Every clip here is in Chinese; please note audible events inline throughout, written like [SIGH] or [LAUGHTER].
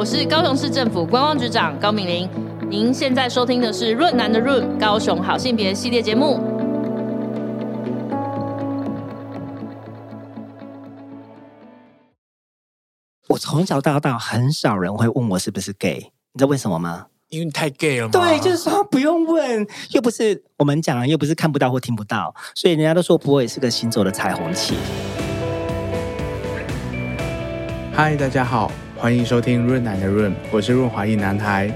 我是高雄市政府观光局长高敏玲。您现在收听的是《润南的润高雄好性别》系列节目。我从小到大很少人会问我是不是 gay，你知道为什么吗？因为你太 gay 了吗？对，就是说不用问，又不是我们讲，又不是看不到或听不到，所以人家都说柏伟是个行走的彩虹旗。嗨，大家好，欢迎收听润男的润，我是润滑一男孩。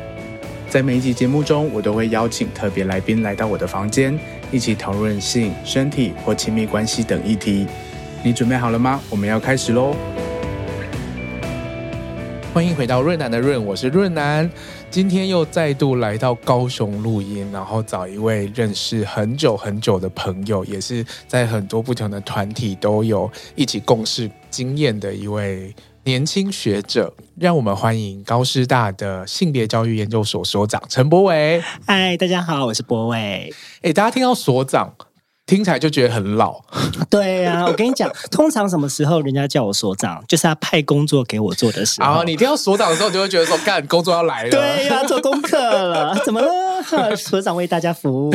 在每一集节目中，我都会邀请特别来宾来到我的房间，一起讨论性、身体或亲密关系等议题。你准备好了吗？我们要开始喽！欢迎回到润男的润，我是润男。今天又再度来到高雄录音，然后找一位认识很久很久的朋友，也是在很多不同的团体都有一起共事经验的一位年轻学者。让我们欢迎高师大的性别教育研究所所长陈博伟。嗨，大家好，我是博伟。哎，大家听到所长，听起来就觉得很老，[LAUGHS] 对呀、啊，我跟你讲，[LAUGHS] 通常什么时候人家叫我所长，就是他派工作给我做的时候。啊，你听到所长的时候，就会觉得说，干工作要来了，对呀、啊，[LAUGHS] 做功课了，怎么了？所长为大家服务。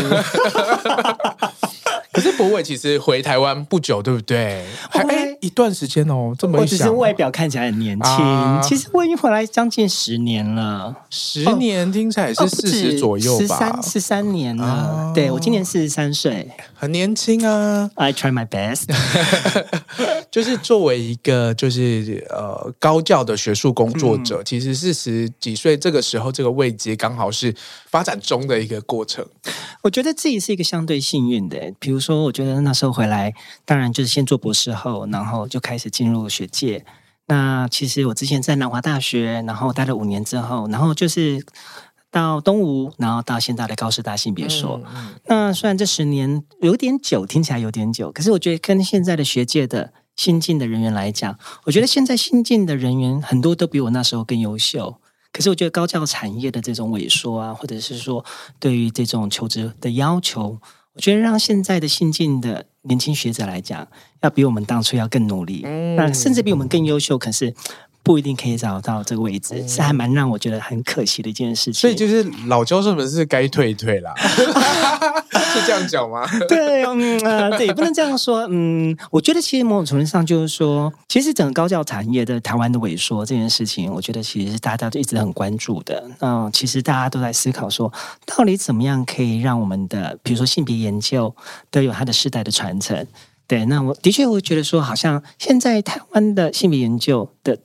可是博伟其实回台湾不久，对不对？还哎，一段时间哦，这么一想，我只是外表看起来很年轻，啊、其实我已经回来将近十年了。十年听起来是四十左右吧？十三十三年了。啊、对，我今年四十三岁，很年轻啊。I try my best。[LAUGHS] 就是作为一个就是呃高教的学术工作者，嗯、其实四十几岁这个时候这个位阶刚好是发展中的一个过程。我觉得自己是一个相对幸运的，比如说。说我觉得那时候回来，当然就是先做博士后，然后就开始进入学界。那其实我之前在南华大学，然后待了五年之后，然后就是到东吴，然后到现在的高师大性别所。嗯嗯、那虽然这十年有点久，听起来有点久，可是我觉得跟现在的学界的新进的人员来讲，我觉得现在新进的人员很多都比我那时候更优秀。可是我觉得高教产业的这种萎缩啊，或者是说对于这种求职的要求。我觉得让现在的新进的年轻学者来讲，要比我们当初要更努力，嗯、那甚至比我们更优秀，可是不一定可以找到这个位置，嗯、是还蛮让我觉得很可惜的一件事情。所以就是老教授们是该退一退啦。[LAUGHS] 是这样讲吗？对，嗯，呃，对，不能这样说。嗯，我觉得其实某种程度上就是说，其实整个高教产业的台湾的萎缩这件事情，我觉得其实是大家都一直很关注的。嗯，其实大家都在思考说，到底怎么样可以让我们的，比如说性别研究都有它的世代的传承。对，那我的确会觉得说，好像现在台湾的性别研究的。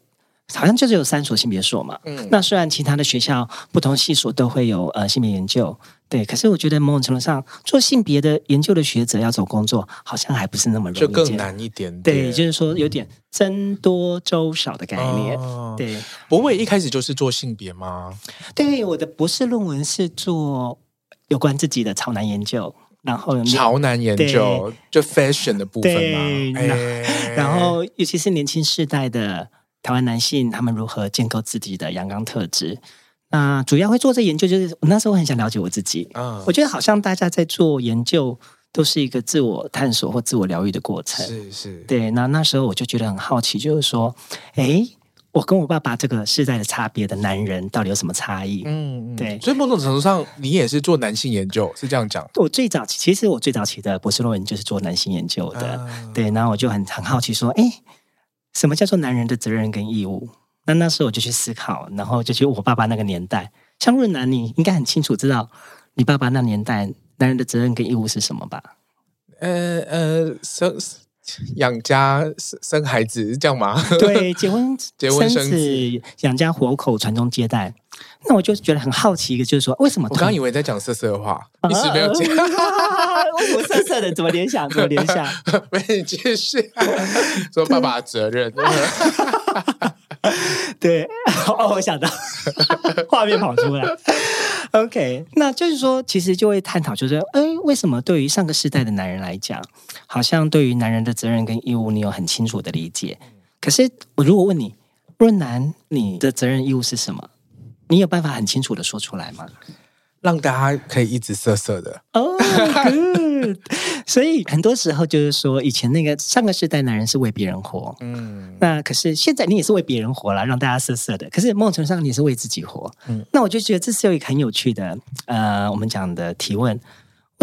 好像就是有三所性别所嘛，嗯，那虽然其他的学校不同系所都会有呃性别研究，对，可是我觉得某种程度上做性别的研究的学者要走工作，好像还不是那么容易，就更难一点点。对，就是说有点僧多粥少的概念。哦、对，博伟一开始就是做性别吗？对，我的博士论文是做有关自己的潮男研究，然后潮男研究就 fashion 的部分嘛，对哎、然后尤其是年轻世代的。台湾男性他们如何建构自己的阳刚特质？那主要会做这研究，就是我那时候很想了解我自己。嗯，我觉得好像大家在做研究都是一个自我探索或自我疗愈的过程。是是，对。那那时候我就觉得很好奇，就是说，哎，我跟我爸爸这个世代的差别的男人到底有什么差异？嗯，嗯对。所以某种程度上，你也是做男性研究，是这样讲？我最早，其实我最早期的博士论文就是做男性研究的。嗯、对，然后我就很很好奇，说，哎。什么叫做男人的责任跟义务？那那时候我就去思考，然后就去我爸爸那个年代，像润南，你应该很清楚知道你爸爸那年代男人的责任跟义务是什么吧？呃呃，生 [LAUGHS] 养家生生孩子是这样吗？[LAUGHS] 对，结婚 [LAUGHS] 结婚生子养家活口传宗接代。那我就觉得很好奇，一个就是说，为什么？我刚以为在讲色色的话，一直没有讲。为什么色色的？怎么联想？怎么联想？没你继续说爸爸的责任。对，哦，我想到画面跑出来。OK，那就是说，其实就会探讨，就是哎，为什么对于上个世代的男人来讲，好像对于男人的责任跟义务，你有很清楚的理解。可是我如果问你，润男，你的责任义务是什么？你有办法很清楚的说出来吗？让大家可以一直色色的哦，oh. 所以很多时候就是说，以前那个上个世代男人是为别人活，嗯，那可是现在你也是为别人活了，让大家色色的。可是某种程度上你是为自己活，嗯，那我就觉得这是有一个很有趣的，呃，我们讲的提问。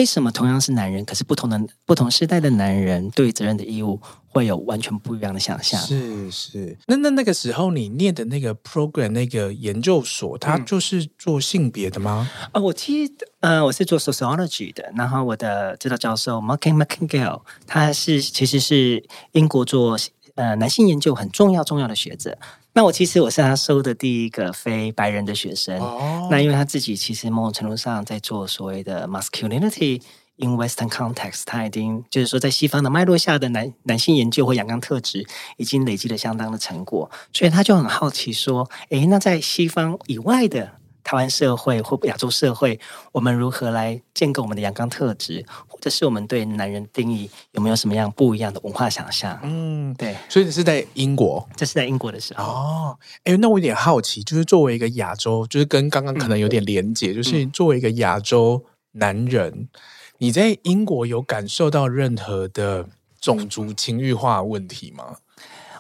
为什么同样是男人，可是不同的不同时代的男人对于责任的义务会有完全不一样的想象？是是，那那那个时候你念的那个 program 那个研究所，它就是做性别的吗？啊、我其实呃，我是做 sociology 的，然后我的指导教授 Malcolm McGill，他是其实是英国做呃男性研究很重要重要的学者。那我其实我是他收的第一个非白人的学生。哦，那因为他自己其实某种程度上在做所谓的 masculinity in Western context，他已经就是说在西方的脉络下的男男性研究或阳刚特质已经累积了相当的成果，所以他就很好奇说，诶，那在西方以外的。台湾社会或亚洲社会，我们如何来建构我们的阳刚特质，或者是我们对男人定义有没有什么样不一样的文化想象？嗯，对。所以是在英国，这是在英国的时候。哦，哎，那我有点好奇，就是作为一个亚洲，就是跟刚刚可能有点连结，嗯、就是作为一个亚洲男人，嗯、你在英国有感受到任何的种族情欲化问题吗？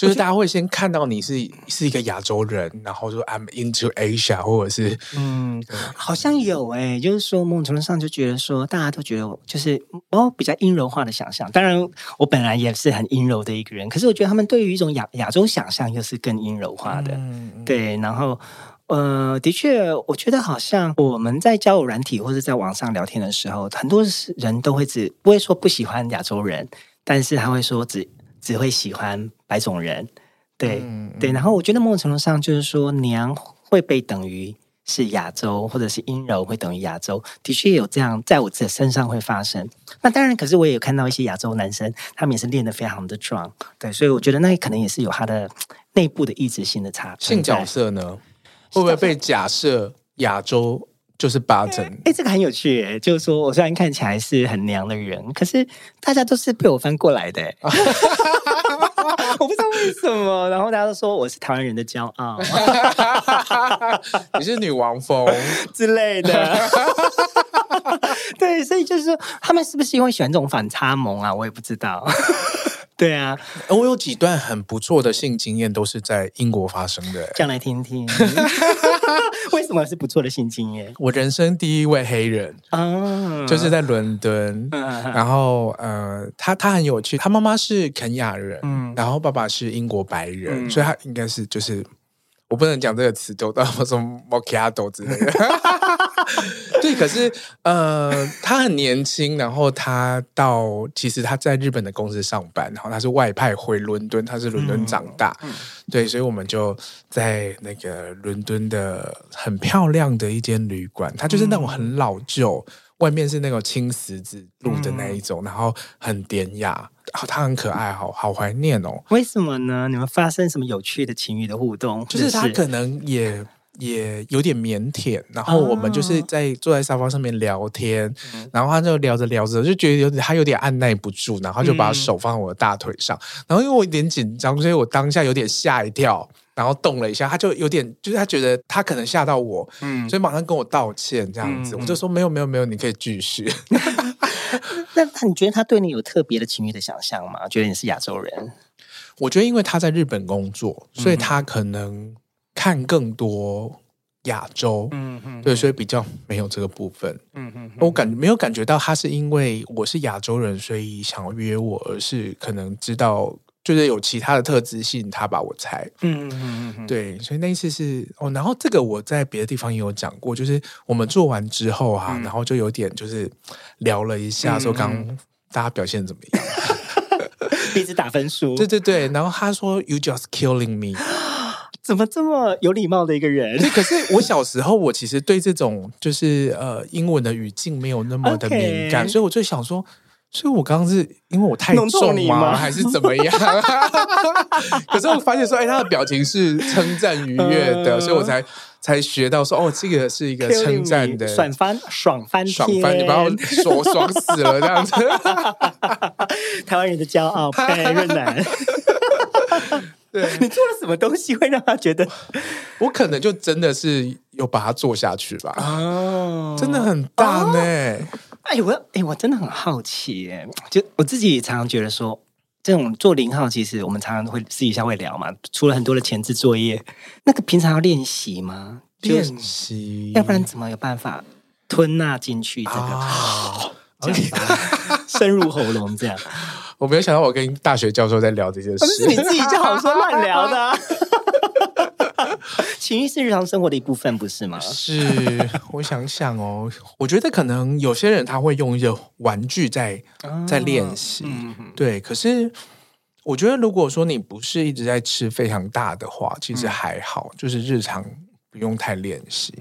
就是大家会先看到你是是一个亚洲人，然后说 I'm into Asia，或者是嗯，好像有诶、欸，就是说某种程度上就觉得说，大家都觉得就是哦比较阴柔化的想象。当然，我本来也是很阴柔的一个人，可是我觉得他们对于一种亚亚洲想象又是更阴柔化的。嗯、对，然后呃，的确，我觉得好像我们在交友软体或者在网上聊天的时候，很多人都会只不会说不喜欢亚洲人，但是他会说只。只会喜欢白种人，对、嗯、对。然后我觉得某种程度上就是说，娘会被等于是亚洲，或者是阴柔会等于亚洲，的确有这样在我自己身上会发生。那当然，可是我也有看到一些亚洲男生，他们也是练得非常的壮，对。所以我觉得那可能也是有他的内部的意志性的差。性角色呢，会不会被假设亚洲？就是八成，哎、欸，这个很有趣，哎，就是说我虽然看起来是很娘的人，可是大家都是被我翻过来的，[LAUGHS] [LAUGHS] 我不知道为什么，然后大家都说我是台湾人的骄傲，[LAUGHS] 你是女王风 [LAUGHS] 之类的，对，所以就是说他们是不是因为喜欢这种反差萌啊？我也不知道。对啊，我有几段很不错的性经验，都是在英国发生的。讲来听听，[LAUGHS] 为什么是不错的性经验？我人生第一位黑人啊，就是在伦敦。然后呃，他他很有趣，他妈妈是肯雅人，嗯，然后爸爸是英国白人，所以他应该是就是。我不能讲这个词，都到 [LAUGHS] 什么 Macchiato 之类的。[LAUGHS] 对，可是呃，他很年轻，然后他到其实他在日本的公司上班，然后他是外派回伦敦，他是伦敦长大，嗯嗯、对，所以我们就在那个伦敦的很漂亮的一间旅馆，它就是那种很老旧。嗯外面是那种青石子路的那一种，嗯、然后很典雅，他很可爱，好好怀念哦。为什么呢？你们发生什么有趣的情侣的互动？就是他可能也也有点腼腆，然后我们就是在坐在沙发上面聊天，嗯、然后他就聊着聊着就觉得有点他有点按捺不住，然后就把手放在我的大腿上，嗯、然后因为我有点紧张，所以我当下有点吓一跳。然后动了一下，他就有点，就是他觉得他可能吓到我，嗯，所以马上跟我道歉这样子。嗯、我就说没有没有没有，你可以继续。[LAUGHS] 那那你觉得他对你有特别的情欲的想象吗？觉得你是亚洲人？我觉得因为他在日本工作，所以他可能看更多亚洲，嗯嗯，对，所以比较没有这个部分，嗯嗯，我感没有感觉到他是因为我是亚洲人，所以想要约我，而是可能知道。就是有其他的特质性，他把我猜，嗯嗯嗯嗯，对，所以那一次是哦，然后这个我在别的地方也有讲过，就是我们做完之后哈、啊，嗯、然后就有点就是聊了一下，说刚刚大家表现怎么样，[LAUGHS] 彼此打分数，对对对，然后他说 You just killing me，[GASPS] 怎么这么有礼貌的一个人？对可是我小时候我其实对这种就是呃英文的语境没有那么的敏感.所以我就想说。所以，我刚刚是因为我太重吗，吗还是怎么样？[LAUGHS] 可是我发现说，哎，他的表情是称赞愉悦的，呃、所以我才才学到说，哦，这个是一个称赞的，爽翻，爽翻，爽翻，你把我说爽死了这样子。[LAUGHS] 台湾人的骄傲，佩润男。对，你做了什么东西会让他觉得？我可能就真的是有把它做下去吧。哦，真的很大呢。哦哎，我哎，我真的很好奇，哎，就我自己常常觉得说，这种做零号，其实我们常常会私底下会聊嘛。除了很多的前置作业，那个平常要练习吗？练习，要不然怎么有办法吞纳进去这个？啊、这样 [LAUGHS] 深入喉咙这样。[LAUGHS] 我没有想到，我跟大学教授在聊这件事，是你自己就好说乱聊的、啊。情欲是日常生活的一部分，不是吗？是，我想想哦，我觉得可能有些人他会用一些玩具在、哦、在练习，嗯、对。可是我觉得，如果说你不是一直在吃非常大的话，其实还好，嗯、就是日常不用太练习。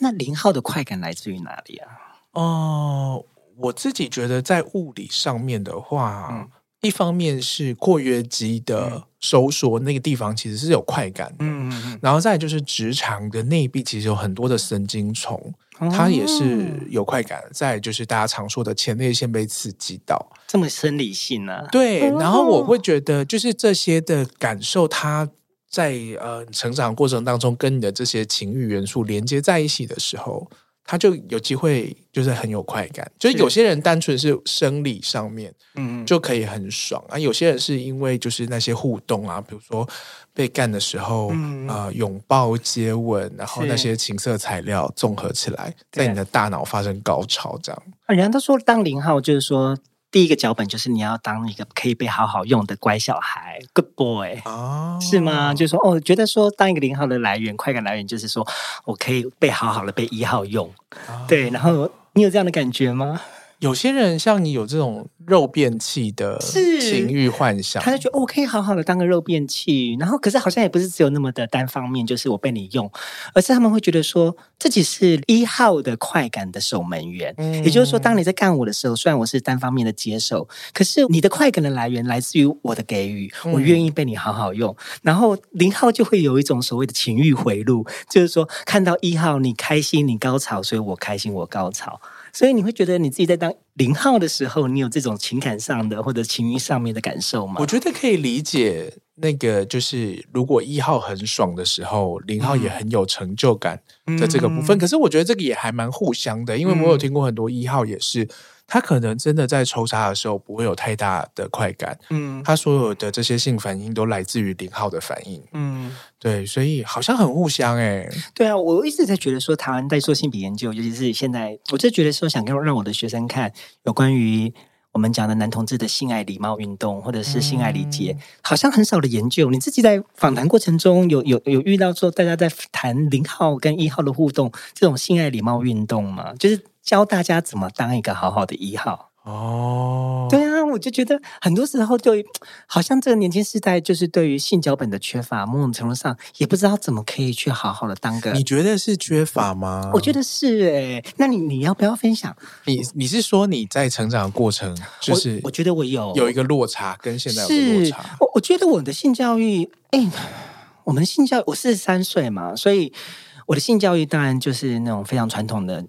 那零号的快感来自于哪里啊？哦、呃，我自己觉得在物理上面的话。嗯一方面是括约肌的收缩，那个地方其实是有快感的，嗯嗯嗯，然后再就是直肠的内壁其实有很多的神经丛，它也是有快感。再就是大家常说的前列腺被刺激到，这么生理性呢？对。然后我会觉得，就是这些的感受，它在呃成长过程当中跟你的这些情欲元素连接在一起的时候。他就有机会，就是很有快感。就是有些人单纯是生理上面，嗯，就可以很爽啊。有些人是因为就是那些互动啊，比如说被干的时候，嗯、呃，拥抱、接吻，然后那些情色材料综合起来，在你的大脑发生高潮，这样。啊，人家都说当零号就是说。第一个脚本就是你要当一个可以被好好用的乖小孩，good boy，哦，是吗？就是说，哦，觉得说当一个零号的来源，快感来源就是说我可以被好好的被一号用，哦，对。然后你有这样的感觉吗？有些人像你有这种肉便器的情欲幻想，他就觉得我可以好好的当个肉便器，然后可是好像也不是只有那么的单方面，就是我被你用，而是他们会觉得说自己是一号的快感的守门员，嗯、也就是说，当你在干我的时候，虽然我是单方面的接受，可是你的快感的来源来自于我的给予，我愿意被你好好用，嗯、然后零号就会有一种所谓的情欲回路，就是说看到一号你开心你高潮，所以我开心我高潮。所以你会觉得你自己在当零号的时候，你有这种情感上的或者情欲上面的感受吗？我觉得可以理解，那个就是如果一号很爽的时候，零号也很有成就感的这个部分。嗯、可是我觉得这个也还蛮互相的，因为我有听过很多一号也是。他可能真的在抽查的时候不会有太大的快感，嗯，他所有的这些性反应都来自于零号的反应，嗯，对，所以好像很互相哎、欸，对啊，我一直在觉得说台湾在做性别研究，尤其是现在，我就觉得说想跟让我的学生看有关于我们讲的男同志的性爱礼貌运动或者是性爱礼节，嗯、好像很少的研究。你自己在访谈过程中有有有遇到说大家在谈零号跟一号的互动这种性爱礼貌运动吗？就是。教大家怎么当一个好好的一号哦，对啊，我就觉得很多时候就好像这个年轻世代就是对于性脚本的缺乏，某种程度上也不知道怎么可以去好好的当个。你觉得是缺乏吗？我觉得是哎、欸，那你你要不要分享？你你是说你在成长的过程，就是我，我觉得我有有一个落差，跟现在有个落差。我我觉得我的性教育，哎，我们性教育，我四十三岁嘛，所以我的性教育当然就是那种非常传统的。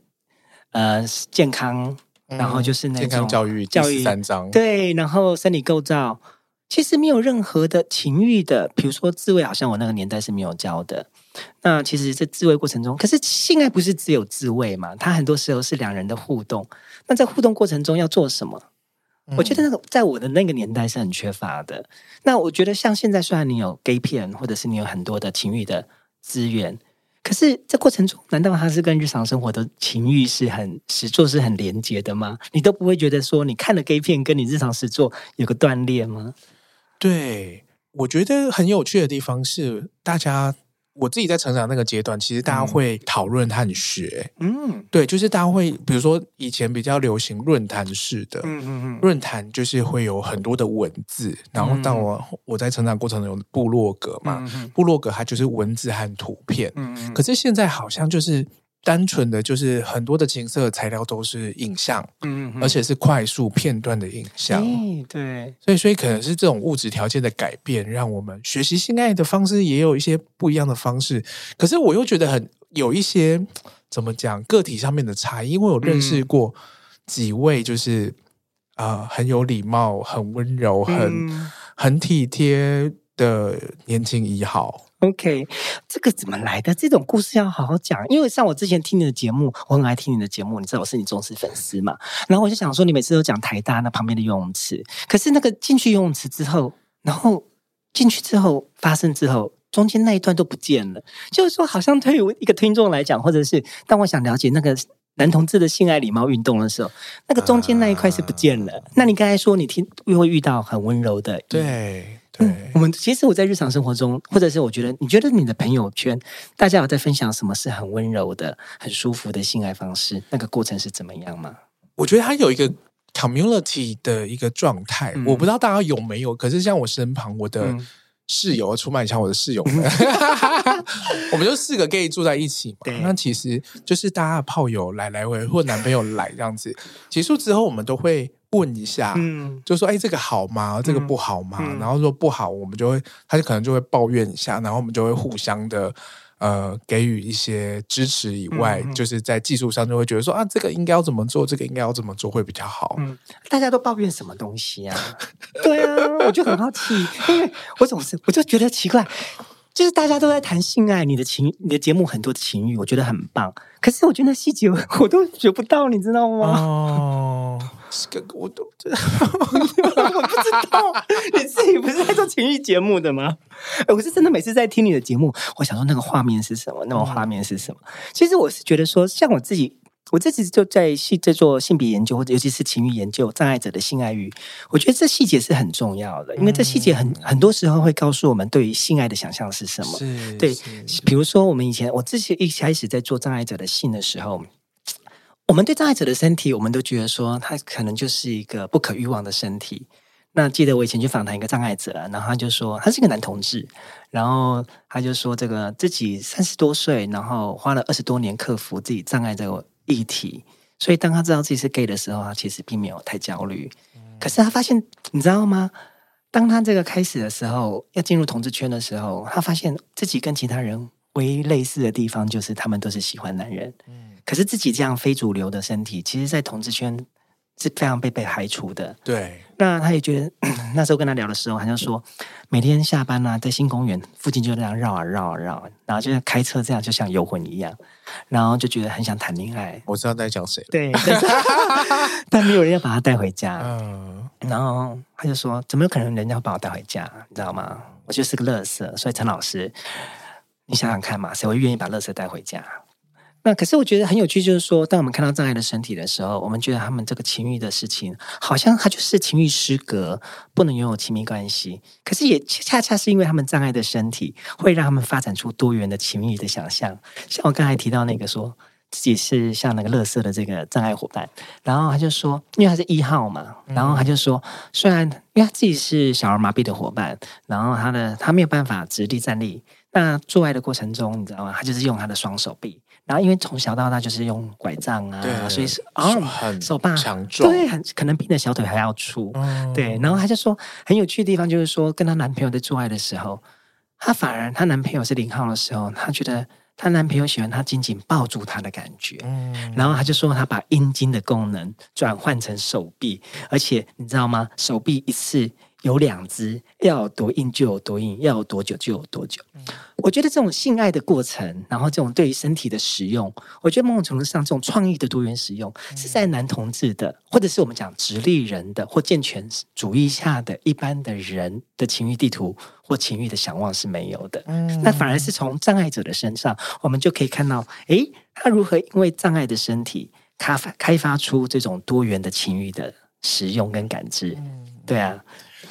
呃，健康，然后就是那种、嗯、健康教育，教育三章对，然后生理构造，其实没有任何的情欲的，比如说自慰，好像我那个年代是没有教的。那其实，在自慰过程中，可是性爱不是只有自慰嘛？它很多时候是两人的互动。那在互动过程中要做什么？嗯、我觉得那个在我的那个年代是很缺乏的。那我觉得像现在，虽然你有 gay 片，或者是你有很多的情欲的资源。可是这过程中，难道他是跟日常生活的情欲是很实作是很连接的吗？你都不会觉得说你看了 gay 片跟你日常实作有个断裂吗？对，我觉得很有趣的地方是大家。我自己在成长那个阶段，其实大家会讨论和学，嗯，对，就是大家会，比如说以前比较流行论坛式的，嗯嗯嗯，论坛就是会有很多的文字，然后到我我在成长过程中有部落格嘛，部落格它就是文字和图片，嗯，可是现在好像就是。单纯的就是很多的情色材料都是影像，嗯，而且是快速片段的影像，欸、对，所以所以可能是这种物质条件的改变，让我们学习性爱的方式也有一些不一样的方式。可是我又觉得很有一些怎么讲个体上面的差异，因为我认识过几位就是啊、呃、很有礼貌、很温柔、很、嗯、很体贴的年轻一号。[LAUGHS] OK，这个怎么来的？这种故事要好好讲。因为像我之前听你的节目，我很爱听你的节目，你知道我是你忠实粉丝嘛。然后我就想说，你每次都讲台大那旁边的游泳池，可是那个进去游泳池之后，然后进去之后发生之后，中间那一段都不见了。就是说，好像对于一个听众来讲，或者是当我想了解那个男同志的性爱礼貌运动的时候，那个中间那一块是不见了。Uh、那你刚才说你听又会遇到很温柔的，对。嗯，我们其实我在日常生活中，或者是我觉得，你觉得你的朋友圈，大家有在分享什么是很温柔的、很舒服的性爱方式？那个过程是怎么样吗？我觉得它有一个 community 的一个状态，嗯、我不知道大家有没有。可是像我身旁，我的室友，出卖一下我的室友 [LAUGHS] 们，嗯、我们就四个 gay 住在一起嘛。那其实就是大家的炮友来来回，或男朋友来这样子，结束之后，我们都会。问一下，嗯，就说哎，这个好吗？这个不好吗？嗯、然后说不好，我们就会，他就可能就会抱怨一下，然后我们就会互相的呃给予一些支持以外，嗯、就是在技术上就会觉得说啊，这个应该要怎么做，这个应该要怎么做会比较好。嗯，大家都抱怨什么东西啊？[LAUGHS] 对啊，我就很好奇，因为我总是我就觉得奇怪，就是大家都在谈性爱，你的情，你的节目很多的情欲，我觉得很棒，可是我觉得那细节我都学不到，你知道吗？哦。这 [LAUGHS] 个我都知道，我不知道，你自己不是在做情欲节目的吗？我是真的每次在听你的节目，我想说那个画面是什么，那个画面是什么？其实我是觉得说，像我自己，我自己就在细在做性别研究，或者尤其是情欲研究，障碍者的性爱欲，我觉得这细节是很重要的，因为这细节很很多时候会告诉我们对于性爱的想象是什么。是对，比如说我们以前我自己一开始在做障碍者的性的时候。我们对障碍者的身体，我们都觉得说他可能就是一个不可欲望的身体。那记得我以前去访谈一个障碍者，然后他就说他是一个男同志，然后他就说这个自己三十多岁，然后花了二十多年克服自己障碍这个议题。所以当他知道自己是 gay 的时候，他其实并没有太焦虑。可是他发现，你知道吗？当他这个开始的时候，要进入同志圈的时候，他发现自己跟其他人唯一类似的地方，就是他们都是喜欢男人。可是自己这样非主流的身体，其实，在同志圈是非常被被排除的。对，那他也觉得，[CLEARS THROAT] 那时候跟他聊的时候，他就说，每天下班呢、啊，在新公园附近就这样绕啊绕啊绕，然后就像开车这样，就像游魂一样，然后就觉得很想谈恋爱。我知道在讲谁，对，[LAUGHS] 但没有人要把他带回家。嗯，然后他就说，怎么有可能人家会把我带回家？你知道吗？我就是个乐色。所以陈老师，你想想看嘛，谁会愿意把乐色带回家？那可是我觉得很有趣，就是说，当我们看到障碍的身体的时候，我们觉得他们这个情欲的事情，好像他就是情欲失格，不能拥有亲密关系。可是也恰恰是因为他们障碍的身体，会让他们发展出多元的情欲的想象。像我刚才提到那个说自己是像那个乐色的这个障碍伙伴，然后他就说，因为他是一号嘛，然后他就说，虽然因为他自己是小儿麻痹的伙伴，然后他的他没有办法直立站立，那做爱的过程中，你知道吗？他就是用他的双手臂。然后，因为从小到大就是用拐杖啊，对所以是啊，哦、手把强壮，对，很可能比你的小腿还要粗，嗯、对。然后他就说，很有趣的地方就是说，跟她男朋友在做爱的时候，她反而她男朋友是零号的时候，她觉得她男朋友喜欢她紧紧抱住她的感觉，嗯。然后她就说，她把阴茎的功能转换成手臂，而且你知道吗？手臂一次。有两只，要有多硬就有多硬，要有多久就有多久。嗯、我觉得这种性爱的过程，然后这种对于身体的使用，我觉得某种程度上，这种创意的多元使用，嗯、是在男同志的，或者是我们讲直立人的或健全主义下的一般的人的情欲地图或情欲的想望是没有的。嗯、那反而是从障碍者的身上，我们就可以看到，诶，他如何因为障碍的身体，开发开发出这种多元的情欲的使用跟感知。嗯、对啊。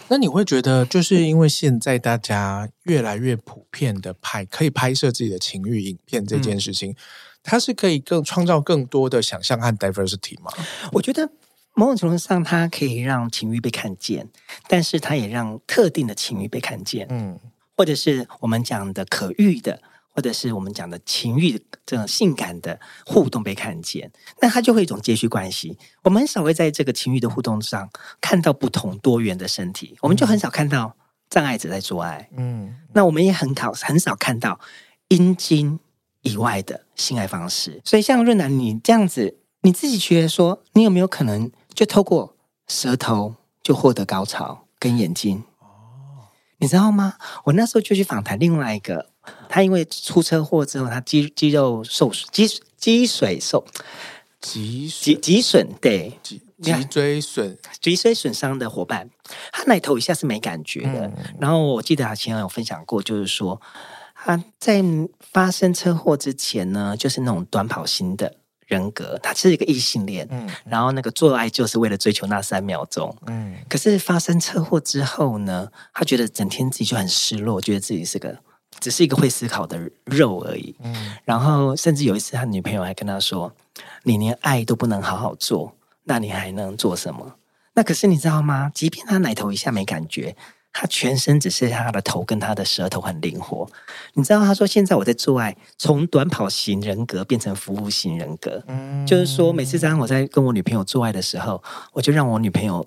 那你会觉得，就是因为现在大家越来越普遍的拍可以拍摄自己的情欲影片这件事情，嗯、它是可以更创造更多的想象和 diversity 吗？我觉得某种程度上，它可以让情欲被看见，但是它也让特定的情欲被看见，嗯，或者是我们讲的可遇的。或者是我们讲的情欲这种性感的互动被看见，那它就会一种接续关系。我们很少会在这个情欲的互动上看到不同多元的身体，我们就很少看到障碍者在做爱。嗯，那我们也很少很少看到阴茎以外的性爱方式。所以，像润南，你这样子，你自己觉得说，你有没有可能就透过舌头就获得高潮跟眼睛？你知道吗？我那时候就去访谈另外一个，他因为出车祸之后，他肌肌肉受肌肌水受脊脊脊损，对，脊脊椎损脊髓损伤的伙伴，他奶头一下是没感觉的。嗯、然后我记得他前有分享过，就是说他在发生车祸之前呢，就是那种短跑型的。人格，他是一个异性恋，嗯，然后那个做爱就是为了追求那三秒钟，嗯，可是发生车祸之后呢，他觉得整天自己就很失落，觉得自己是个只是一个会思考的肉而已，嗯，然后甚至有一次他女朋友还跟他说：“你连爱都不能好好做，那你还能做什么？”那可是你知道吗？即便他奶头一下没感觉。他全身只剩下他的头跟他的舌头很灵活，你知道？他说现在我在做爱，从短跑型人格变成服务型人格，嗯，就是说每次当我在跟我女朋友做爱的时候，我就让我女朋友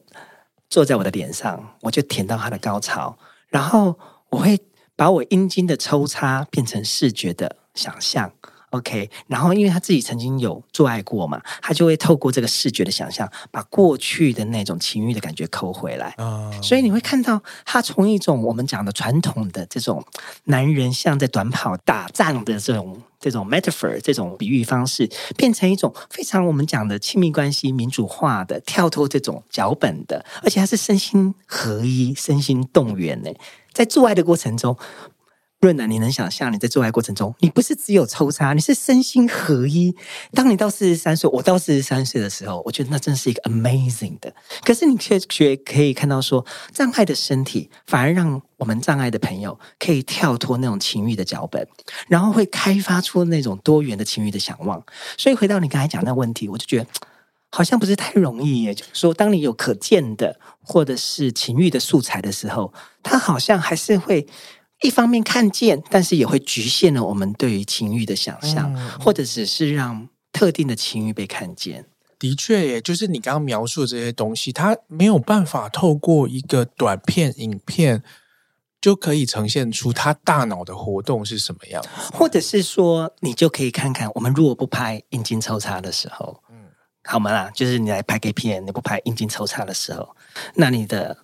坐在我的脸上，我就舔到她的高潮，然后我会把我阴茎的抽插变成视觉的想象。OK，然后因为他自己曾经有做爱过嘛，他就会透过这个视觉的想象，把过去的那种情欲的感觉抠回来。Oh. 所以你会看到他从一种我们讲的传统的这种男人像在短跑打仗的这种这种 metaphor 这种比喻方式，变成一种非常我们讲的亲密关系民主化的跳脱这种脚本的，而且他是身心合一、身心动员呢，在做爱的过程中。润男，你能想象你在做爱过程中，你不是只有抽插，你是身心合一。当你到四十三岁，我到四十三岁的时候，我觉得那真是一个 amazing 的。可是你却却可以看到说，障碍的身体反而让我们障碍的朋友可以跳脱那种情欲的脚本，然后会开发出那种多元的情欲的想望。所以回到你刚才讲那问题，我就觉得好像不是太容易耶。就是说，当你有可见的或者是情欲的素材的时候，它好像还是会。一方面看见，但是也会局限了我们对于情欲的想象，嗯、或者只是让特定的情欲被看见。的确，也就是你刚刚描述的这些东西，它没有办法透过一个短片、影片就可以呈现出他大脑的活动是什么样。或者是说，你就可以看看，我们如果不拍阴茎抽插的时候，嗯，好吗啦？就是你来拍 A 片，你不拍阴茎抽插的时候，那你的。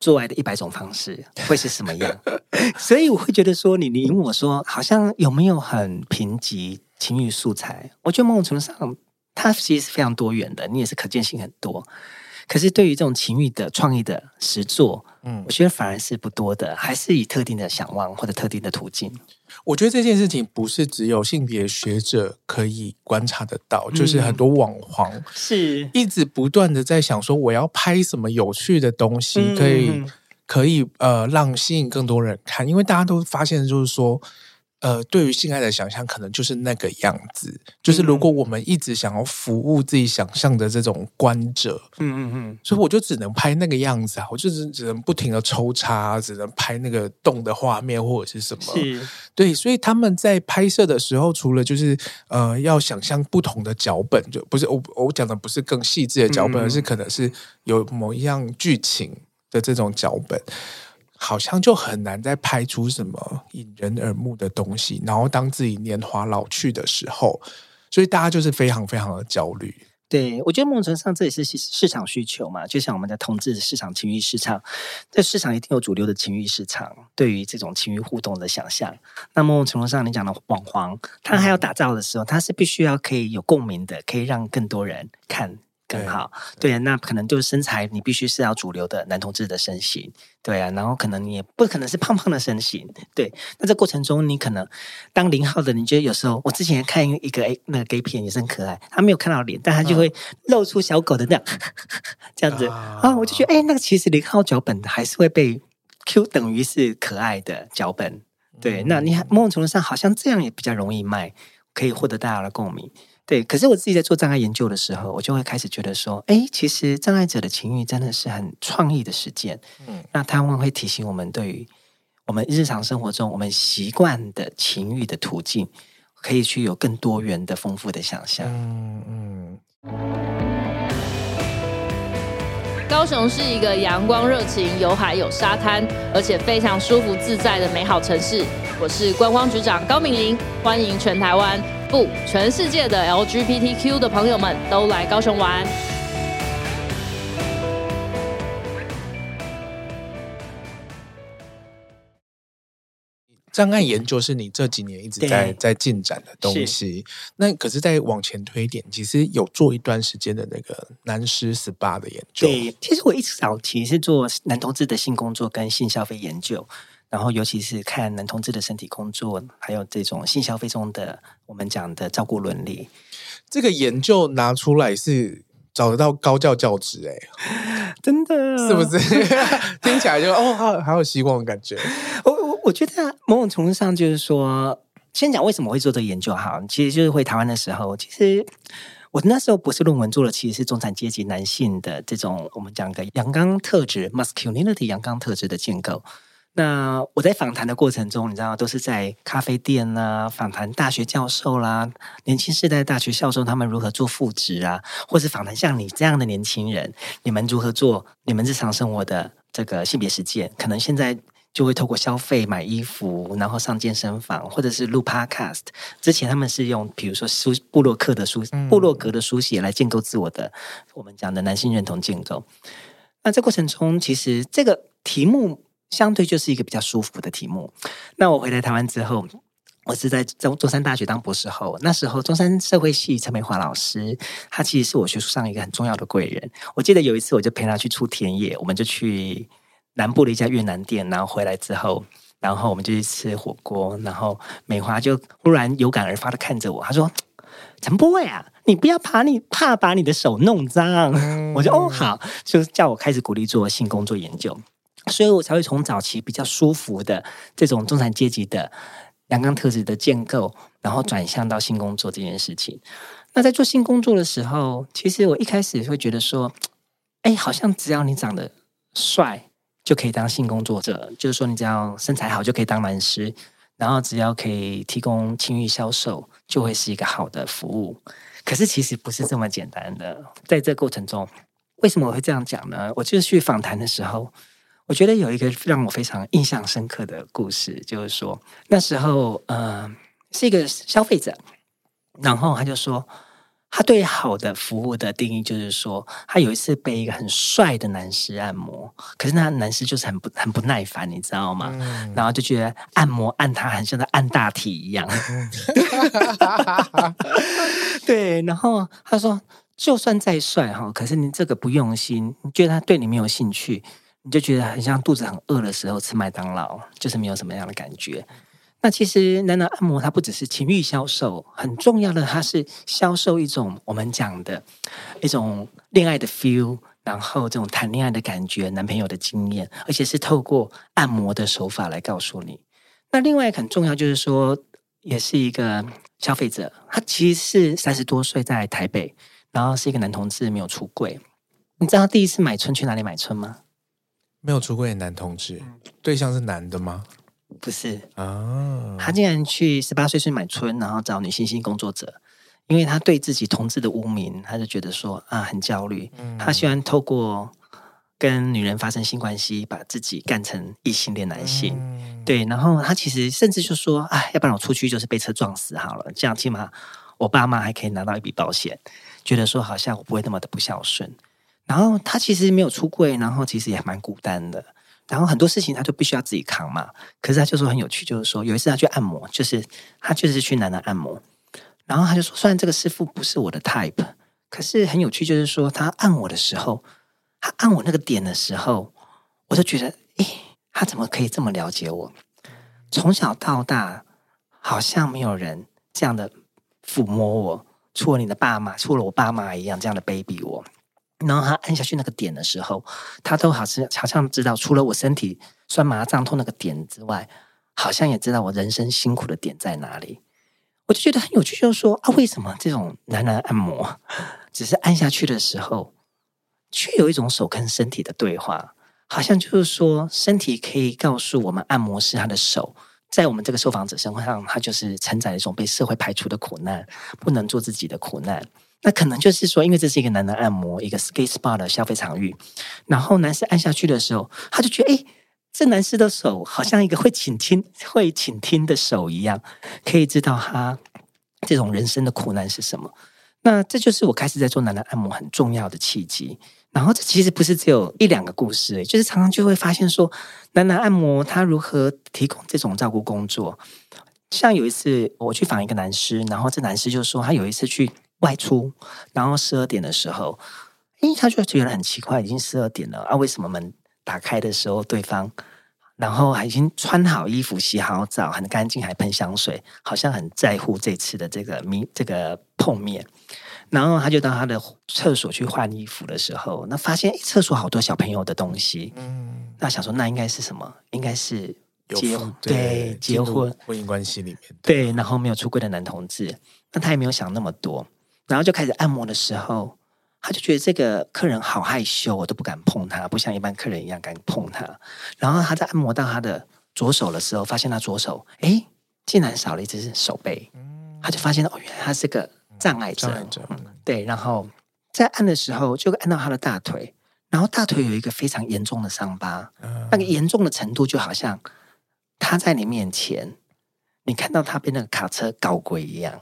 做爱的一百种方式会是什么样？[LAUGHS] 所以我会觉得说，你你问我说，好像有没有很贫瘠情欲素材？我觉得某种程度上，它其实是非常多元的，你也是可见性很多。可是对于这种情欲的创意的实作，嗯，我觉得反而是不多的，还是以特定的想望或者特定的途径。我觉得这件事情不是只有性别学者可以观察得到，嗯、就是很多网黄是。一直不断的在想说，我要拍什么有趣的东西，可以、嗯、可以呃让吸引更多人看，因为大家都发现就是说。呃，对于性爱的想象，可能就是那个样子。就是如果我们一直想要服务自己想象的这种观者，嗯嗯嗯，所以我就只能拍那个样子啊，我就只只能不停的抽插，只能拍那个动的画面或者是什么。是，对，所以他们在拍摄的时候，除了就是呃要想象不同的脚本，就不是我我讲的不是更细致的脚本，嗯、而是可能是有某一样剧情的这种脚本。好像就很难再拍出什么引人耳目的东西，然后当自己年华老去的时候，所以大家就是非常非常的焦虑。对，我觉得某种程度上这也是市场需求嘛，就像我们在同志市场、情欲市场，在市场一定有主流的情欲市场，对于这种情欲互动的想象。那某种程度上，你讲的网黄，他还要打造的时候，他是必须要可以有共鸣的，可以让更多人看。更好，对啊，那可能就是身材，你必须是要主流的男同志的身形，对啊，然后可能你也不可能是胖胖的身形，对。那这过程中，你可能当零号的，你觉得有时候，我之前看一个诶那个 gay 片也是很可爱，他没有看到脸，但他就会露出小狗的那样、嗯、[LAUGHS] 这样子啊、哦，我就觉得哎，那个其实零号脚本还是会被 Q 等于是可爱的脚本，对。嗯、那你某种程度上好像这样也比较容易卖，可以获得大家的共鸣。对，可是我自己在做障碍研究的时候，我就会开始觉得说，哎，其实障碍者的情欲真的是很创意的实践。嗯，那他们会提醒我们，对于我们日常生活中我们习惯的情欲的途径，可以去有更多元的、丰富的想象。嗯嗯。高雄是一个阳光热情、有海有沙滩，而且非常舒服自在的美好城市。我是观光局长高敏玲，欢迎全台湾。不，全世界的 LGBTQ 的朋友们都来高雄玩。障碍研究是你这几年一直在在进展的东西。那可是再往前推点，其实有做一段时间的那个男师 SPA 的研究。对，其实我一直早期是做男同志的性工作跟性消费研究，然后尤其是看男同志的身体工作，还有这种性消费中的我们讲的照顾伦理。这个研究拿出来是找得到高教教职哎，[LAUGHS] 真的是不是？[LAUGHS] 听起来就哦，好好有希望的感觉。我觉得某种程度上就是说，先讲为什么会做这个研究哈，其实就是回台湾的时候，其实我那时候博士论文做的其实是中产阶级男性的这种我们讲的阳刚特质 （masculinity） 阳刚特质的建构。那我在访谈的过程中，你知道，都是在咖啡店啊，访谈大学教授啦，年轻世代大学教授他们如何做副职啊，或是访谈像你这样的年轻人，你们如何做你们日常生活的这个性别实践？可能现在。就会透过消费买衣服，然后上健身房，或者是录 Podcast。之前他们是用，比如说书布洛克的书，布洛格的书写来建构自我的，我们讲的男性认同建构。那这过程中，其实这个题目相对就是一个比较舒服的题目。那我回来台湾之后，我是在中中山大学当博士后，那时候中山社会系陈美华老师，他其实是我学术上一个很重要的贵人。我记得有一次，我就陪他去出田野，我们就去。南部的一家越南店，然后回来之后，然后我们就去吃火锅，然后美华就忽然有感而发的看着我，他说：“陈柏惟啊，你不要怕你怕把你的手弄脏。[LAUGHS] 嗯”我就哦好，就叫我开始鼓励做性工作研究，所以我才会从早期比较舒服的这种中产阶级的阳刚特质的建构，然后转向到性工作这件事情。那在做性工作的时候，其实我一开始会觉得说，哎，好像只要你长得帅。就可以当性工作者，就是说你只要身材好就可以当男师，然后只要可以提供情欲销售，就会是一个好的服务。可是其实不是这么简单的。在这过程中，为什么我会这样讲呢？我就是去访谈的时候，我觉得有一个让我非常印象深刻的故事，就是说那时候呃是一个消费者，然后他就说。他对好的服务的定义就是说，他有一次被一个很帅的男士按摩，可是那男士就是很不很不耐烦，你知道吗？嗯、然后就觉得按摩按他很像在按大体一样。[LAUGHS] 对，然后他说，就算再帅哈，可是你这个不用心，你觉得他对你没有兴趣，你就觉得很像肚子很饿的时候吃麦当劳，就是没有什么样的感觉。那其实男男按摩它不只是情欲销售，很重要的它是销售一种我们讲的一种恋爱的 feel，然后这种谈恋爱的感觉，男朋友的经验，而且是透过按摩的手法来告诉你。那另外很重要就是说，也是一个消费者，他其实是三十多岁在台北，然后是一个男同志，没有出柜。你知道第一次买春去哪里买春吗？没有出柜的男同志，对象是男的吗？不是。啊，他竟然去十八岁去买春，然后找女性性工作者，因为他对自己同志的污名，他就觉得说啊很焦虑，他喜欢透过跟女人发生性关系，把自己干成异性恋男性，对，然后他其实甚至就说啊，要不然我出去就是被车撞死好了，这样起码我爸妈还可以拿到一笔保险，觉得说好像我不会那么的不孝顺，然后他其实没有出柜，然后其实也蛮孤单的。然后很多事情他就必须要自己扛嘛，可是他就说很有趣，就是说有一次他去按摩，就是他就是去男男按摩，然后他就说，虽然这个师傅不是我的 type，可是很有趣，就是说他按我的时候，他按我那个点的时候，我就觉得，诶，他怎么可以这么了解我？从小到大，好像没有人这样的抚摸我，除了你的爸妈，除了我爸妈一样这样的 baby 我。然后他按下去那个点的时候，他都好像好像知道，除了我身体酸麻胀痛那个点之外，好像也知道我人生辛苦的点在哪里。我就觉得很有趣，就是说啊，为什么这种男男按摩，只是按下去的时候，却有一种手跟身体的对话，好像就是说，身体可以告诉我们，按摩师他的手在我们这个受访者身上，他就是承载一种被社会排除的苦难，不能做自己的苦难。那可能就是说，因为这是一个男男按摩，一个 skate spa 的消费场域，然后男士按下去的时候，他就觉得，哎，这男士的手好像一个会倾听、[LAUGHS] 会倾听的手一样，可以知道他这种人生的苦难是什么。那这就是我开始在做男男按摩很重要的契机。然后这其实不是只有一两个故事，就是常常就会发现说，男男按摩他如何提供这种照顾工作。像有一次我去访一个男师，然后这男师就说他有一次去外出，然后十二点的时候，诶，他就觉得很奇怪，已经十二点了啊，为什么门打开的时候对方，然后还已经穿好衣服、洗好澡，很干净，还喷香水，好像很在乎这次的这个迷这个碰面。然后他就到他的厕所去换衣服的时候，那发现厕所好多小朋友的东西。嗯，那想说那应该是什么？应该是结婚对结婚婚姻关系里面对，然后没有出柜的男同志。那他也没有想那么多，然后就开始按摩的时候，他就觉得这个客人好害羞，我都不敢碰他，不像一般客人一样敢碰他。然后他在按摩到他的左手的时候，发现他左手哎竟然少了一只手背，他就发现哦，原来他是个。障碍者，障碍者，嗯，对，然后在按的时候就按到他的大腿，然后大腿有一个非常严重的伤疤，嗯，那个严重的程度就好像他在你面前，你看到他被那个卡车搞鬼一样，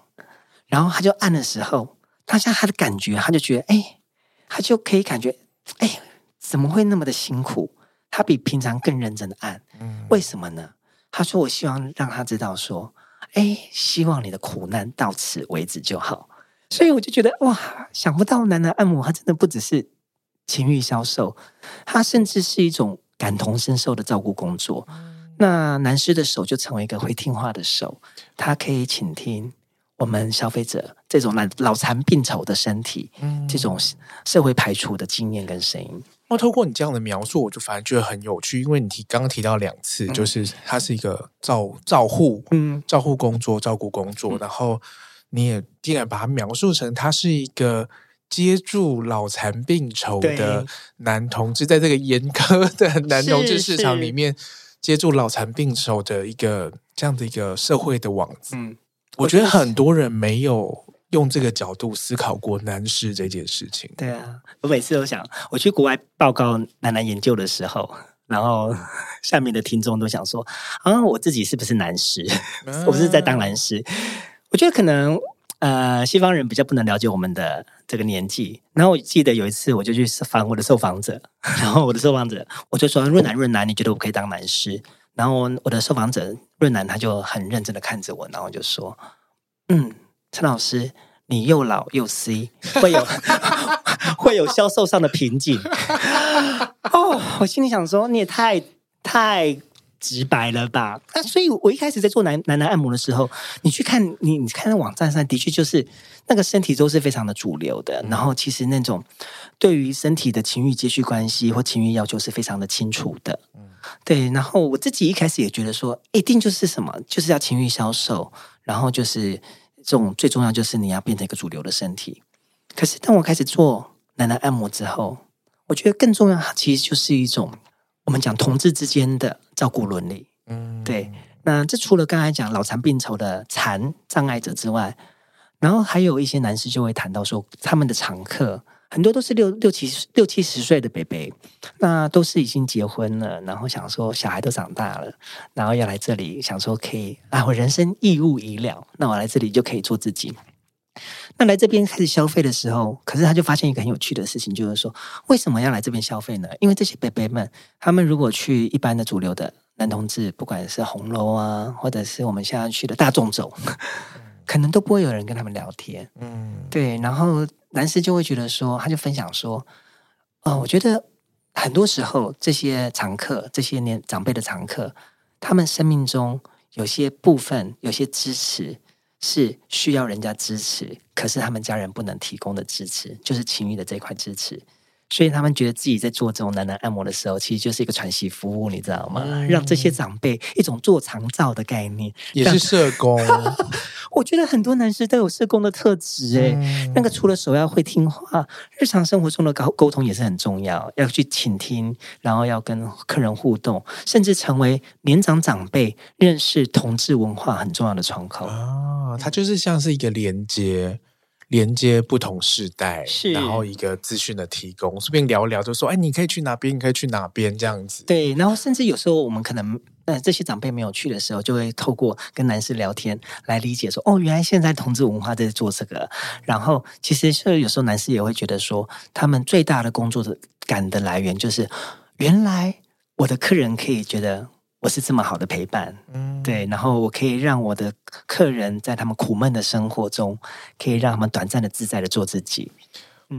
然后他就按的时候，他像他的感觉，他就觉得，哎，他就可以感觉，哎，怎么会那么的辛苦？他比平常更认真的按，嗯，为什么呢？他说：“我希望让他知道说。”哎，希望你的苦难到此为止就好。所以我就觉得哇，想不到男男按摩，他真的不只是情欲销售，他甚至是一种感同身受的照顾工作。那男士的手就成为一个会听话的手，他可以倾听我们消费者这种老老残病丑的身体，嗯这种社会排除的经验跟声音。那透过你这样的描述，我就反而觉得很有趣，因为你提刚刚提到两次，就是他是一个照照护，嗯，照护工作、照顾工作，然后你也竟然把它描述成他是一个接住脑残病丑的男同志，在这个严苛的男同志市场里面接住脑残病丑的一个这样的一个社会的网子。嗯，我觉得很多人没有。用这个角度思考过男士这件事情。对啊，我每次都想，我去国外报告男男研究的时候，然后 [LAUGHS] 下面的听众都想说：“啊，我自己是不是男士？[LAUGHS] 我是在当男士。”我觉得可能呃，西方人比较不能了解我们的这个年纪。然后我记得有一次，我就去访我的受访者，[LAUGHS] 然后我的受访者我就说：“润男，润男，你觉得我可以当男士？”然后我的受访者润男他就很认真的看着我，然后就说：“嗯。”陈老师，你又老又 C，会有 [LAUGHS] 会有销售上的瓶颈。[LAUGHS] 哦，我心里想说，你也太太直白了吧？那所以，我一开始在做男男男按摩的时候，你去看你你看那网站上的确就是那个身体都是非常的主流的，然后其实那种对于身体的情欲接续关系或情欲要求是非常的清楚的。对，然后我自己一开始也觉得说，一定就是什么，就是要情欲销售，然后就是。这种最重要就是你要变成一个主流的身体。可是当我开始做奶奶按摩之后，我觉得更重要，其实就是一种我们讲同志之间的照顾伦理。嗯，对。那这除了刚才讲脑残病丑的残障碍者之外，然后还有一些男士就会谈到说，他们的常客。很多都是六六七六七十岁的伯伯，那都是已经结婚了，然后想说小孩都长大了，然后要来这里想说可以啊，我人生义务已了，那我来这里就可以做自己。那来这边开始消费的时候，可是他就发现一个很有趣的事情，就是说为什么要来这边消费呢？因为这些伯伯们，他们如果去一般的主流的男同志，不管是红楼啊，或者是我们现在去的大众走，可能都不会有人跟他们聊天。嗯，对，然后。男士就会觉得说，他就分享说，哦、呃，我觉得很多时候这些常客，这些年长辈的常客，他们生命中有些部分，有些支持是需要人家支持，可是他们家人不能提供的支持，就是情欲的这块支持。所以他们觉得自己在做这种男男按摩的时候，其实就是一个传习服务，你知道吗？嗯、让这些长辈一种做长照的概念，也是社工。[LAUGHS] 我觉得很多男士都有社工的特质，哎、嗯，那个除了手要会听话，日常生活中的沟沟通也是很重要，要去倾听，然后要跟客人互动，甚至成为年长长辈认识同志文化很重要的窗口。啊，它就是像是一个连接。连接不同世代，是然后一个资讯的提供，顺便聊聊，就说，哎，你可以去哪边？你可以去哪边？这样子。对，然后甚至有时候我们可能，呃，这些长辈没有去的时候，就会透过跟男士聊天来理解说，哦，原来现在同志文化在做这个。然后其实是有时候男士也会觉得说，他们最大的工作的感的来源就是，原来我的客人可以觉得。我是这么好的陪伴，嗯，对，然后我可以让我的客人在他们苦闷的生活中，可以让他们短暂的自在的做自己。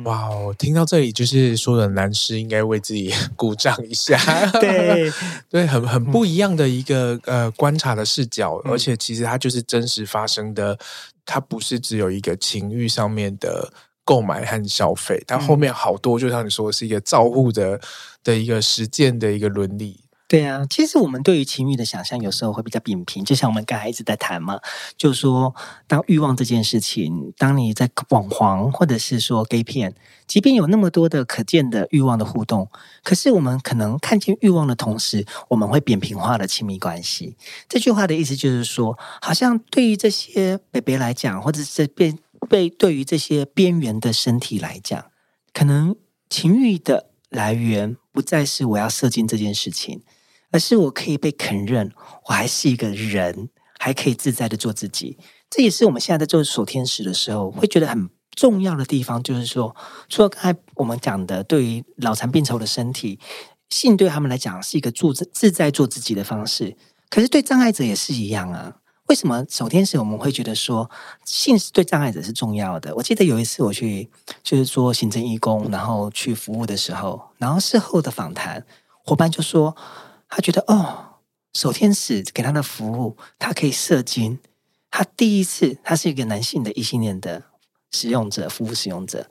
哇哦，听到这里，就是说的男士应该为自己鼓掌一下，[LAUGHS] 对。[LAUGHS] 对，很很不一样的一个呃观察的视角，而且其实它就是真实发生的，它不是只有一个情欲上面的购买和消费，它后面好多，就像你说的是一个照护的的一个实践的一个伦理。对啊，其实我们对于情欲的想象有时候会比较扁平，就像我们刚才一直在谈嘛，就是说，当欲望这件事情，当你在网黄或者是说 gay 片，即便有那么多的可见的欲望的互动，可是我们可能看见欲望的同时，我们会扁平化的亲密关系。这句话的意思就是说，好像对于这些北北来讲，或者是被被对于这些边缘的身体来讲，可能情欲的来源不再是我要射精这件事情。而是我可以被肯认，我还是一个人，还可以自在的做自己。这也是我们现在在做守天使的时候，会觉得很重要的地方，就是说，除了刚才我们讲的，对于脑残病愁的身体，性对他们来讲是一个做自自在做自己的方式。可是对障碍者也是一样啊。为什么守天使我们会觉得说性是对障碍者是重要的？我记得有一次我去就是做行政义工，然后去服务的时候，然后事后的访谈，伙伴就说。他觉得哦，守天使给他的服务，他可以射精。他第一次，他是一个男性的异性恋的使用者，服务使用者。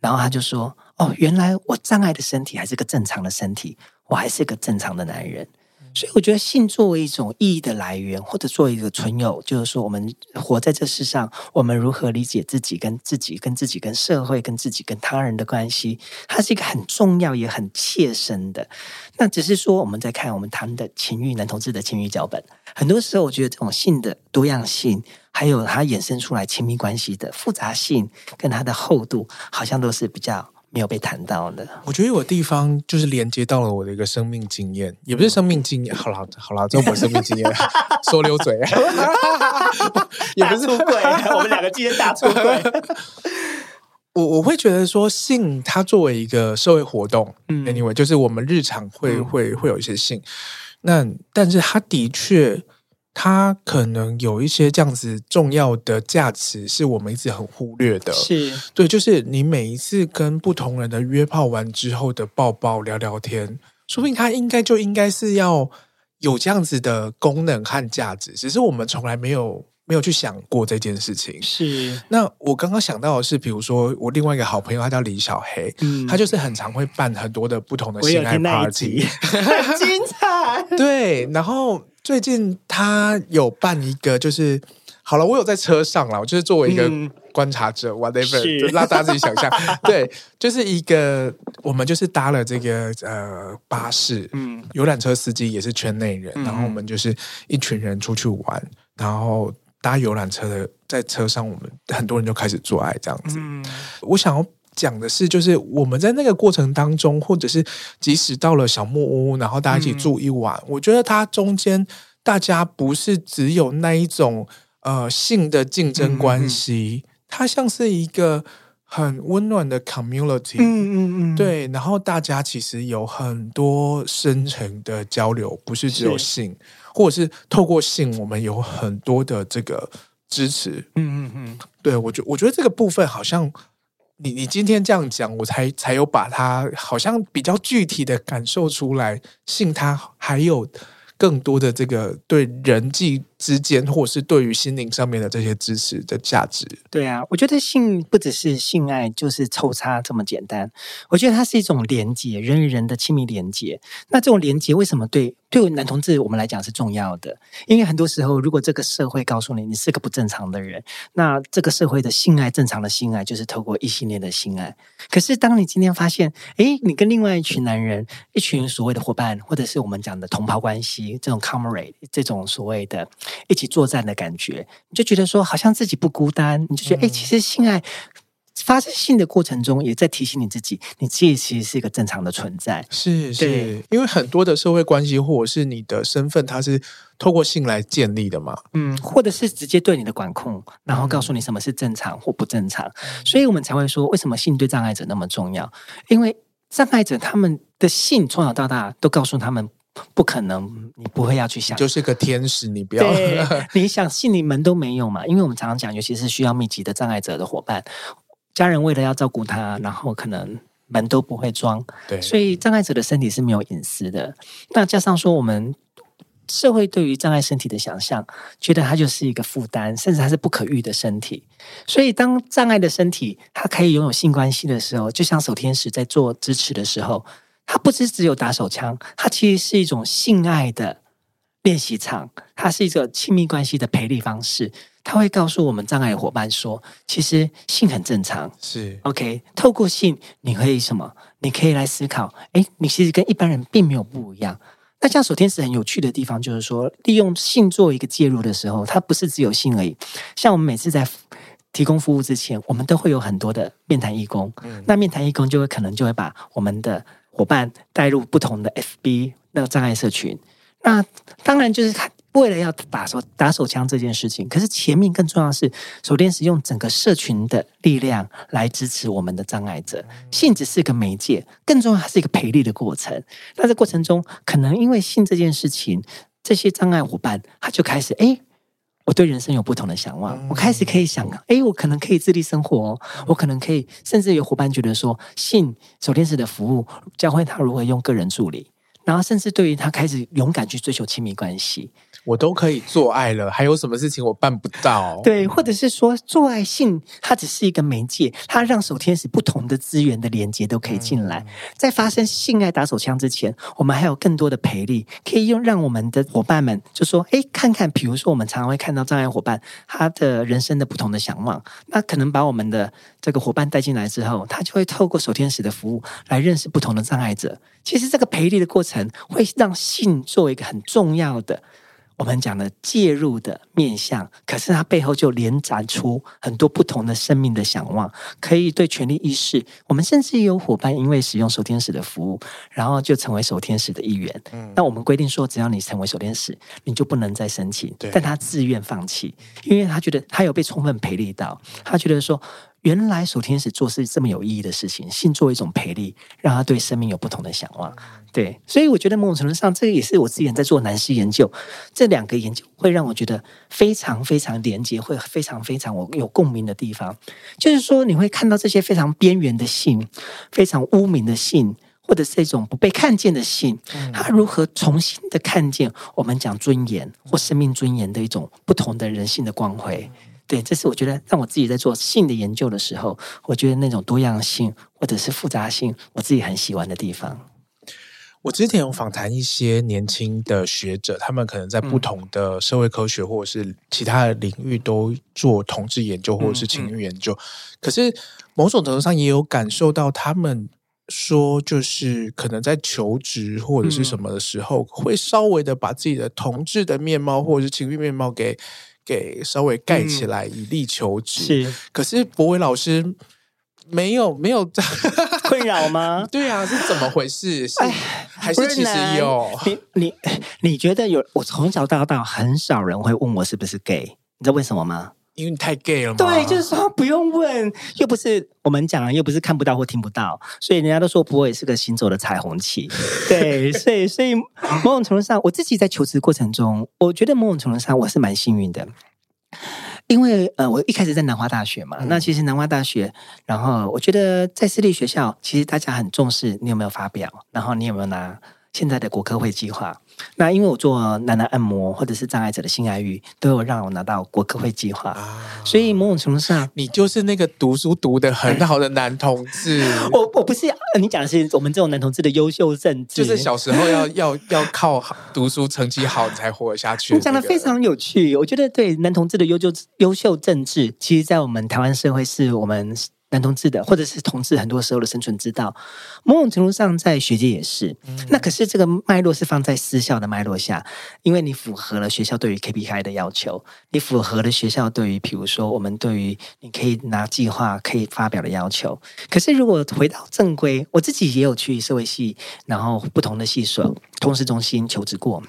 然后他就说：“哦，原来我障碍的身体还是个正常的身体，我还是个正常的男人。”所以我觉得性作为一种意义的来源，或者作为一个存有，就是说我们活在这世上，我们如何理解自己、跟自己、跟自己、跟社会、跟自己、跟他人的关系，它是一个很重要也很切身的。那只是说我们在看我们谈的情欲男同志的情欲脚本，很多时候我觉得这种性的多样性，还有它衍生出来亲密关系的复杂性跟它的厚度，好像都是比较。没有被谈到的，我觉得有地方就是连接到了我的一个生命经验，也不是生命经验。好了好了，这不是生命经验，[LAUGHS] 说溜嘴，[LAUGHS] 也不是出轨，我们两个今天大出轨。[LAUGHS] 我我会觉得说，性它作为一个社会活动，嗯，anyway，就是我们日常会、嗯、会会有一些性，那但是它的确。它可能有一些这样子重要的价值，是我们一直很忽略的。是对，就是你每一次跟不同人的约炮完之后的抱抱聊聊天，说不定它应该就应该是要有这样子的功能和价值，只是我们从来没有没有去想过这件事情。是。那我刚刚想到的是，比如说我另外一个好朋友，他叫李小黑，嗯，他就是很常会办很多的不同的性爱 party，很精彩。[LAUGHS] 对，然后。最近他有办一个，就是好了，我有在车上了，我就是作为一个观察者、嗯、，whatever，就让大家自己想象。[LAUGHS] 对，就是一个我们就是搭了这个呃巴士，嗯，游览车司机也是圈内人，嗯、然后我们就是一群人出去玩，然后搭游览车的在车上，我们很多人就开始做爱这样子。嗯、我想要。讲的是，就是我们在那个过程当中，或者是即使到了小木屋，然后大家一起住一晚，嗯、我觉得它中间大家不是只有那一种呃性的竞争关系，嗯嗯嗯，它像是一个很温暖的 community，嗯嗯嗯，对，然后大家其实有很多深层的交流，不是只有性，是或者是透过性，我们有很多的这个支持，嗯嗯嗯，对，我觉我觉得这个部分好像。你你今天这样讲，我才才有把它好像比较具体的感受出来，性它还有更多的这个对人际之间，或是对于心灵上面的这些支持的价值。对啊，我觉得性不只是性爱，就是抽插这么简单。我觉得它是一种连接，人与人的亲密连接。那这种连接为什么对对男同志我们来讲是重要的？因为很多时候，如果这个社会告诉你你是个不正常的人，那这个社会的性爱正常的性爱就是透过异性恋的性爱。可是当你今天发现，诶，你跟另外一群男人，一群所谓的伙伴，或者是我们讲的同袍关系，这种 comrade，这种所谓的。一起作战的感觉，你就觉得说好像自己不孤单，你就觉得哎、嗯，其实性爱。发生性的过程中，也在提醒你自己，你自己其实是一个正常的存在。是是，因为很多的社会关系或者是你的身份，它是透过性来建立的嘛。嗯，或者是直接对你的管控，然后告诉你什么是正常或不正常。嗯。所以我们才会说，为什么性对障碍者那么重要？因为障碍者他们的性从小到大都告诉他们，不可能，你不会要去想，就是个天使，你不要，你想信你门都没有嘛？因为我们常常讲，尤其是需要密集的障碍者的伙伴。家人为了要照顾他，然后可能门都不会装，对，所以障碍者的身体是没有隐私的。那加上说，我们社会对于障碍身体的想象，觉得它就是一个负担，甚至它是不可遇的身体。所以，当障碍的身体它可以拥有性关系的时候，就像守天使在做支持的时候，它不是只有打手枪，它其实是一种性爱的练习场，它是一个亲密关系的培力方式。他会告诉我们障碍伙伴说：“其实性很正常，是 OK。透过性，你可以什么？你可以来思考，哎，你其实跟一般人并没有不一样。那像守天使很有趣的地方，就是说，利用性做一个介入的时候，它不是只有性而已。像我们每次在提供服务之前，我们都会有很多的面谈义工。嗯，那面谈义工就会可能就会把我们的伙伴带入不同的 FB 那个障碍社群。那当然就是他。”为了要打手打手枪这件事情，可是前面更重要的是，守天使用整个社群的力量来支持我们的障碍者。性只是个媒介，更重要还是一个培力的过程。那这过程中，可能因为性这件事情，这些障碍伙伴他就开始，哎，我对人生有不同的想望，我开始可以想，哎，我可能可以自立生活，我可能可以，甚至有伙伴觉得说，信手天使的服务教会他如何用个人助理，然后甚至对于他开始勇敢去追求亲密关系。我都可以做爱了，还有什么事情我办不到？[LAUGHS] 对，或者是说做爱性，它只是一个媒介，它让手天使不同的资源的连接都可以进来。嗯、在发生性爱打手枪之前，我们还有更多的培力，可以用让我们的伙伴们就说：哎，看看，比如说我们常常会看到障碍伙伴他的人生的不同的想望，那可能把我们的这个伙伴带进来之后，他就会透过手天使的服务来认识不同的障碍者。其实这个培力的过程会让性作为一个很重要的。我们讲的介入的面向，可是它背后就连展出很多不同的生命的想望，可以对权力意识。我们甚至也有伙伴因为使用守天使的服务，然后就成为守天使的一员。嗯，那我们规定说，只要你成为守天使，你就不能再申请。但他自愿放弃，因为他觉得他有被充分培力到，他觉得说。原来守天使做是这么有意义的事情，信作为一种培力，让他对生命有不同的向往。对，所以我觉得某种程度上，这个也是我之前在做男士研究，这两个研究会让我觉得非常非常连接，会非常非常我有共鸣的地方。就是说，你会看到这些非常边缘的信，非常污名的信，或者是一种不被看见的性，他如何重新的看见我们讲尊严或生命尊严的一种不同的人性的光辉。对，这是我觉得让我自己在做性的研究的时候，我觉得那种多样性或者是复杂性，我自己很喜欢的地方。我之前有访谈一些年轻的学者，他们可能在不同的社会科学或者是其他的领域都做同志研究或者是情欲研究，嗯嗯、可是某种程度上也有感受到，他们说就是可能在求职或者是什么的时候，嗯、会稍微的把自己的同志的面貌或者是情欲面貌给。给稍微盖起来，以力求职。是，可是博伟老师没有没有 [LAUGHS] 困扰吗？对啊，是怎么回事？是还是其实有？你你你觉得有？我从小到大很少人会问我是不是 gay，你知道为什么吗？因为你太 gay 了嘛？对，就是说不用问，又不是我们讲，又不是看不到或听不到，所以人家都说柏玮是个行走的彩虹旗。对，[LAUGHS] 所以所以某种程度上，我自己在求职过程中，我觉得某种程度上我是蛮幸运的，因为呃，我一开始在南华大学嘛，嗯、那其实南华大学，然后我觉得在私立学校，其实大家很重视你有没有发表，然后你有没有拿现在的国科会计划。那因为我做男男按摩或者是障碍者的性爱欲，都有让我拿到国科会计划，啊、所以某种程度上，你就是那个读书读得很好的男同志。[LAUGHS] 我我不是，你讲的是我们这种男同志的优秀政治，就是小时候要 [LAUGHS] 要要靠读书成绩好才活得下去。你讲的非常有趣，我觉得对男同志的优秀优秀政治，其实在我们台湾社会是我们男同志的，或者是同志很多时候的生存之道，某种程度上在学界也是。嗯、那可是这个脉络是放在私校的脉络下，因为你符合了学校对于 KPI 的要求，你符合了学校对于，比如说我们对于你可以拿计划可以发表的要求。可是如果回到正规，我自己也有去社会系，然后不同的系所、通识中心求职过。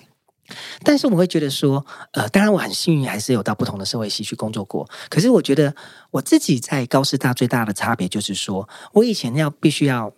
但是我会觉得说，呃，当然我很幸运，还是有到不同的社会系去工作过。可是我觉得我自己在高师大最大的差别就是说，我以前要必须要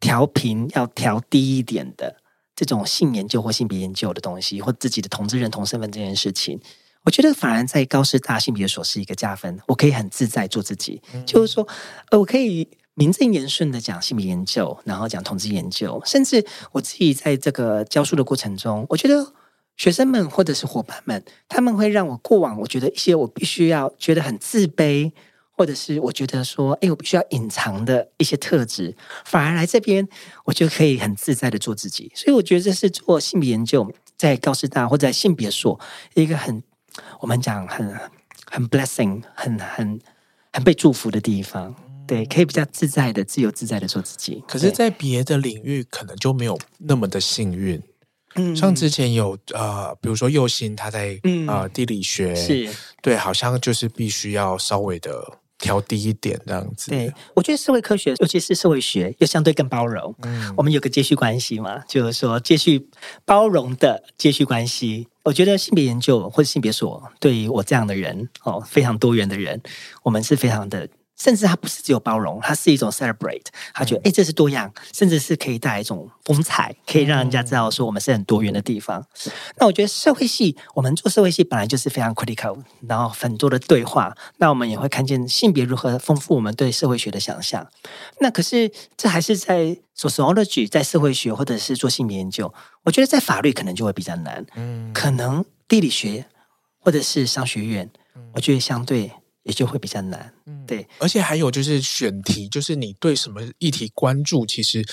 调频，要调低一点的这种性研究或性别研究的东西，或自己的同志认同身份这件事情，我觉得反而在高师大性别所是一个加分。我可以很自在做自己，嗯、就是说，呃，我可以名正言顺的讲性别研究，然后讲同志研究，甚至我自己在这个教书的过程中，我觉得。学生们或者是伙伴们，他们会让我过往我觉得一些我必须要觉得很自卑，或者是我觉得说，哎，我必须要隐藏的一些特质，反而来这边，我就可以很自在的做自己。所以我觉得这是做性别研究在高师大或者在性别所一个很我们讲很很 blessing 很很很被祝福的地方。对，可以比较自在的、自由自在的做自己。可是，在别的领域可能就没有那么的幸运。嗯，像之前有呃，比如说右心他在、嗯、呃地理学是对，好像就是必须要稍微的调低一点这样子。对，我觉得社会科学，尤其是社会学，又相对更包容。嗯，我们有个接续关系嘛，就是说接续包容的接续关系。我觉得性别研究或者性别所，对于我这样的人哦，非常多元的人，我们是非常的。甚至它不是只有包容，它是一种 celebrate。他觉得，哎、嗯，这是多样，甚至是可以带来一种风采，可以让人家知道说我们是很多元的地方。嗯、那我觉得社会系，我们做社会系本来就是非常 critical，然后很多的对话。那我们也会看见性别如何丰富我们对社会学的想象。那可是这还是在 sociology，在社会学或者是做性别研究。我觉得在法律可能就会比较难，嗯，可能地理学或者是商学院，我觉得相对。也就会比较难，对，而且还有就是选题，就是你对什么议题关注，其实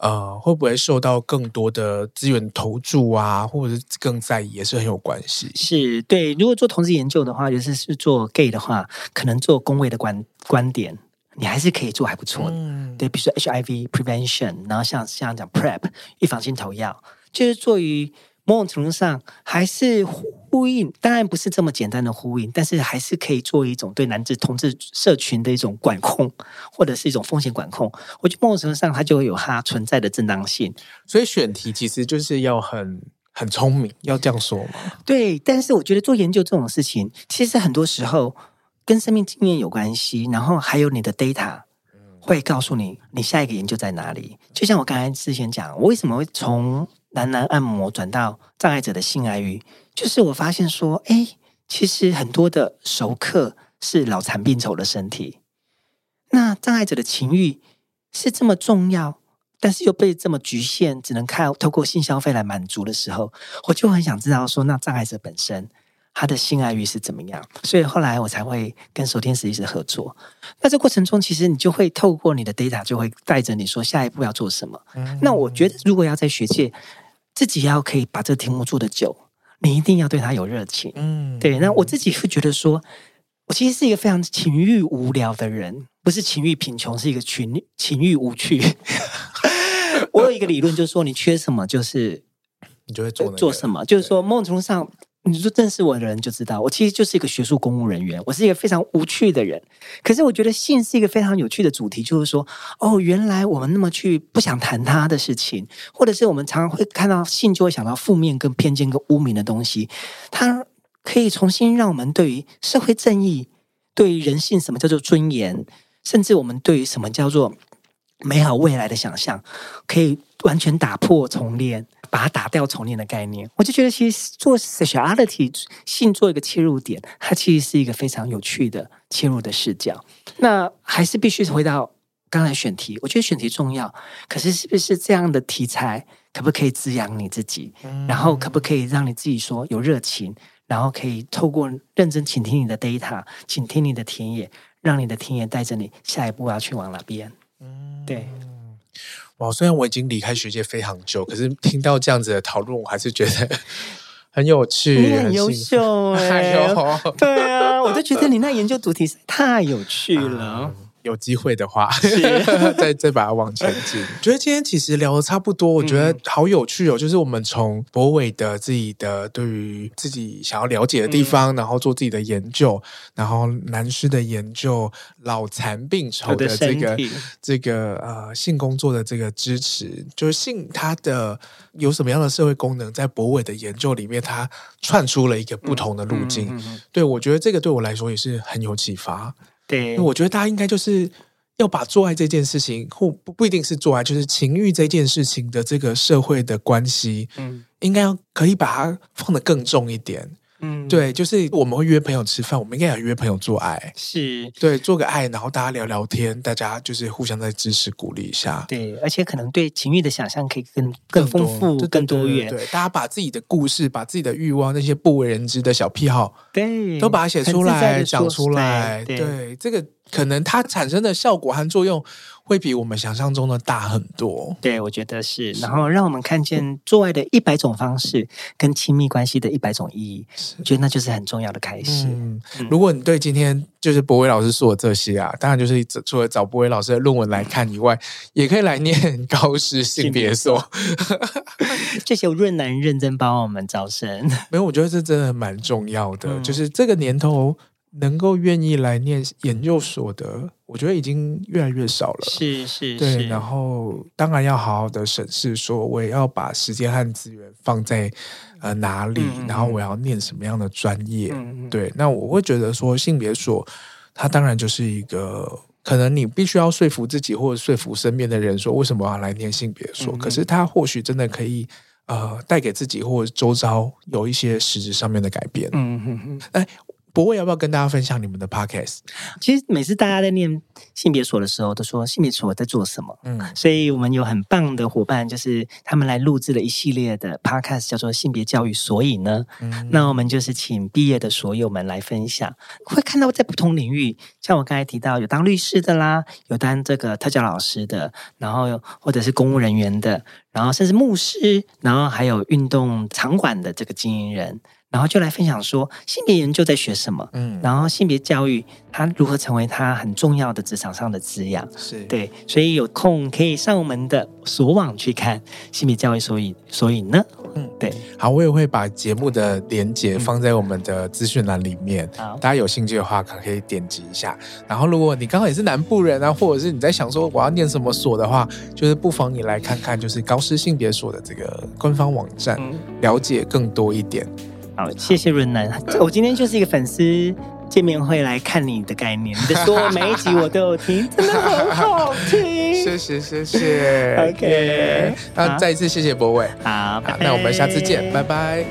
呃会不会受到更多的资源投注啊，或者是更在意，也是很有关系。是对，如果做同志研究的话，尤其是做 gay 的话，可能做工位的观观点，你还是可以做还不错的。嗯，对，比如说 HIV prevention，然后像像讲 PrEP 预防性投药，就是做于。某种程度上还是呼应，当然不是这么简单的呼应，但是还是可以做一种对男子同志社群的一种管控，或者是一种风险管控。我觉得某种程度上它就会有它存在的正当性。所以选题其实就是要很很聪明，要这样说吗？对，但是我觉得做研究这种事情，其实很多时候跟生命经验有关系，然后还有你的 data 会告诉你你下一个研究在哪里。就像我刚才之前讲，我为什么会从男男按摩转到障碍者的性爱欲，就是我发现说，哎，其实很多的熟客是脑残病丑的身体。那障碍者的情欲是这么重要，但是又被这么局限，只能靠透过性消费来满足的时候，我就很想知道说，那障碍者本身他的性爱欲是怎么样？所以后来我才会跟守天使一直合作。那这过程中，其实你就会透过你的 data，就会带着你说下一步要做什么。嗯、那我觉得，如果要在学界。自己要可以把这个题目做得久，你一定要对他有热情。嗯，对。那我自己会觉得说，我其实是一个非常情欲无聊的人，不是情欲贫穷，是一个情情欲无趣。[LAUGHS] 我有一个理论，就是说你缺什么，就是你就会做做什么，就是说某种程度上。你说认识我的人就知道，我其实就是一个学术公务人员，我是一个非常无趣的人。可是我觉得性是一个非常有趣的主题，就是说，哦，原来我们那么去不想谈他的事情，或者是我们常常会看到性就会想到负面、跟偏见、跟污名的东西，它可以重新让我们对于社会正义、对于人性什么叫做尊严，甚至我们对于什么叫做美好未来的想象，可以完全打破重练。把它打掉重练的概念，我就觉得其实做 sexuality 性做一个切入点，它其实是一个非常有趣的切入的视角。那还是必须回到刚才选题，我觉得选题重要，可是是不是这样的题材可不可以滋养你自己？然后可不可以让你自己说有热情？然后可以透过认真倾听你的 data，倾听你的田野，让你的田野带着你下一步要去往哪边？对。哇，虽然我已经离开学界非常久，可是听到这样子的讨论，我还是觉得很有趣，你很优秀 [LAUGHS] 哎、欸！对啊，我就觉得你那研究主题太有趣了。有机会的话，[LAUGHS] 再 [LAUGHS] 再把它往前进。觉得今天其实聊的差不多，我觉得好有趣哦。就是我们从博伟的自己的对于自己想要了解的地方，然后做自己的研究，然后男师的研究，老残病丑的这个这个呃性工作的这个支持，就是性它的有什么样的社会功能，在博伟的研究里面，它串出了一个不同的路径。对，我觉得这个对我来说也是很有启发。对，我觉得大家应该就是要把做爱这件事情，或不不一定是做爱，就是情欲这件事情的这个社会的关系，嗯，应该要可以把它放得更重一点。嗯，对，就是我们会约朋友吃饭，我们应该也约朋友做爱，是对，做个爱，然后大家聊聊天，大家就是互相在支持鼓励一下。对，而且可能对情欲的想象可以更更丰富、更多，更多元。对，大家把自己的故事、把自己的欲望、那些不为人知的小癖好，对，都把它写出来、讲出来。对，对，这个。可能它产生的效果和作用会比我们想象中的大很多。对，我觉得是。然后让我们看见做爱的一百种方式，跟亲密关系的一百种意义。是，我觉得那就是很重要的开始。嗯，如果你对今天就是博伟老师说的这些啊，当然就是除了找博伟老师的论文来看以外，也可以来念 [LAUGHS] 高师性别所。[LAUGHS] 谢谢润男认真帮我们招生。没有，我觉得这真的蛮重要的。嗯，就是这个年头。能够愿意来念研究所的，我觉得已经越来越少了。是是，对。是然后当然要好好的审视，说我也要把时间和资源放在呃哪里，嗯、然后我要念什么样的专业。嗯、对，那我会觉得说性别所，它当然就是一个可能你必须要说服自己或者说服身边的人说为什么要来念性别所，嗯、可是它或许真的可以呃带给自己或者周遭有一些实质上面的改变。嗯哼哼，哎。柏玮要不要跟大家分享你们的 podcast？其实每次大家在念性别所的时候，都说性别所在做什么？嗯，所以我们有很棒的伙伴，就是他们来录制了一系列的 podcast，叫做性别教育。所以呢，嗯，那我们就是请毕业的所有们来分享，会看到在不同领域，像我刚才提到有当律师的啦，有当这个特教老师的，然后或者是公务人员的，然后甚至牧师，然后还有运动场馆的这个经营人。然后就来分享说性别研究在学什么，嗯，然后性别教育它如何成为它很重要的职场上的滋养，是对，所以有空可以上我们的所网去看性别教育。所以，所以呢，嗯，对，好，我也会把节目的连接放在我们的资讯栏里面，好，大家有兴趣的话可以点击一下。然后，如果你刚好也是南部人啊，或者是你在想说我要念什么所的话，就是不妨你来看看，就是高师性别所的这个官方网站，嗯、了解更多一点。好，谢谢润南。我今天就是一个粉丝见面会来看你的概念，你的 [LAUGHS] 说每一集我都有听，真的很好听。[LAUGHS] 谢谢谢谢。OK，那再一次谢谢博伟。好，好，那我们下次见，拜拜。